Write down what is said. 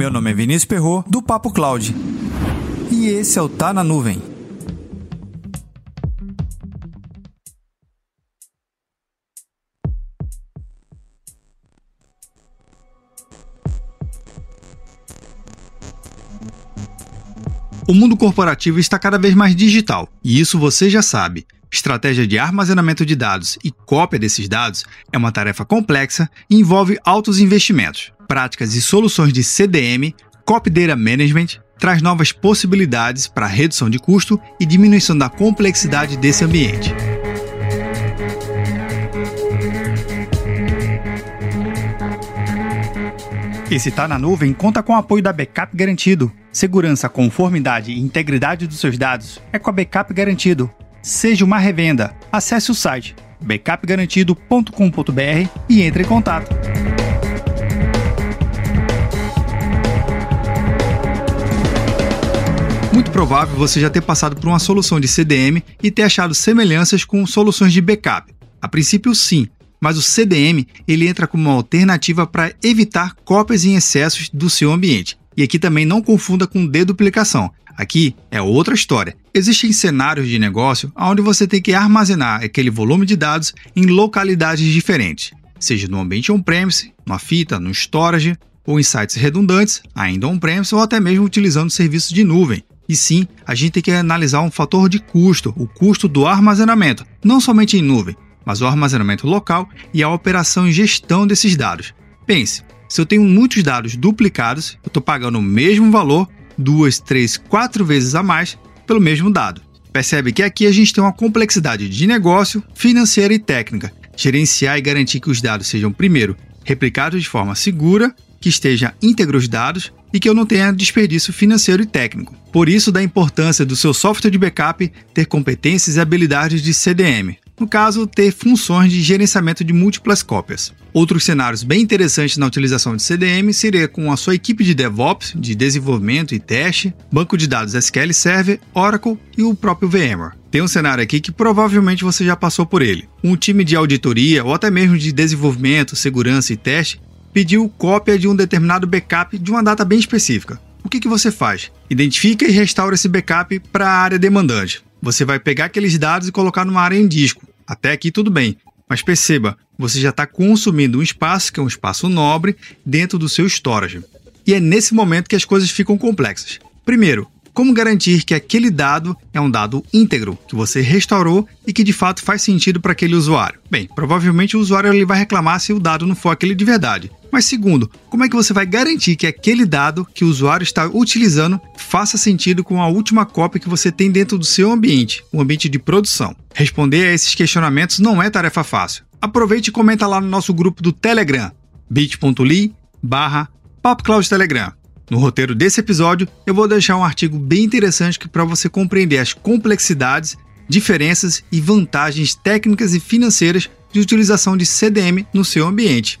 Meu nome é Vinícius Perro do Papo Cloud. E esse é o Tá na Nuvem. O mundo corporativo está cada vez mais digital, e isso você já sabe. Estratégia de armazenamento de dados e cópia desses dados é uma tarefa complexa e envolve altos investimentos. Práticas e soluções de CDM, Copy Data Management, traz novas possibilidades para redução de custo e diminuição da complexidade desse ambiente. Esse Tá na Nuvem conta com o apoio da Backup Garantido. Segurança, conformidade e integridade dos seus dados é com a Backup Garantido. Seja uma revenda. Acesse o site backupgarantido.com.br e entre em contato. Provável você já ter passado por uma solução de CDM e ter achado semelhanças com soluções de backup. A princípio, sim, mas o CDM ele entra como uma alternativa para evitar cópias em excessos do seu ambiente. E aqui também não confunda com deduplicação. Aqui é outra história. Existem cenários de negócio onde você tem que armazenar aquele volume de dados em localidades diferentes, seja no ambiente on-premise, numa fita, no storage, ou em sites redundantes, ainda on-premise ou até mesmo utilizando serviços de nuvem. E sim, a gente tem que analisar um fator de custo, o custo do armazenamento, não somente em nuvem, mas o armazenamento local e a operação e gestão desses dados. Pense, se eu tenho muitos dados duplicados, eu estou pagando o mesmo valor duas, três, quatro vezes a mais pelo mesmo dado. Percebe que aqui a gente tem uma complexidade de negócio, financeira e técnica. Gerenciar e garantir que os dados sejam, primeiro, replicados de forma segura, que esteja íntegros os dados e que eu não tenha desperdício financeiro e técnico. Por isso, da importância do seu software de backup ter competências e habilidades de CDM, no caso, ter funções de gerenciamento de múltiplas cópias. Outros cenários bem interessantes na utilização de CDM seria com a sua equipe de DevOps, de desenvolvimento e teste, banco de dados SQL Server, Oracle e o próprio VMware. Tem um cenário aqui que provavelmente você já passou por ele. Um time de auditoria ou até mesmo de desenvolvimento, segurança e teste pediu cópia de um determinado backup de uma data bem específica. O que, que você faz? Identifica e restaura esse backup para a área demandante. Você vai pegar aqueles dados e colocar numa área em disco. Até aqui tudo bem. Mas perceba, você já está consumindo um espaço, que é um espaço nobre, dentro do seu storage. E é nesse momento que as coisas ficam complexas. Primeiro, como garantir que aquele dado é um dado íntegro, que você restaurou e que de fato faz sentido para aquele usuário? Bem, provavelmente o usuário ele vai reclamar se o dado não for aquele de verdade. Mas segundo, como é que você vai garantir que aquele dado que o usuário está utilizando faça sentido com a última cópia que você tem dentro do seu ambiente, o ambiente de produção? Responder a esses questionamentos não é tarefa fácil. Aproveite e comenta lá no nosso grupo do Telegram, bit.ly barra Telegram. No roteiro desse episódio, eu vou deixar um artigo bem interessante para você compreender as complexidades, diferenças e vantagens técnicas e financeiras de utilização de CDM no seu ambiente.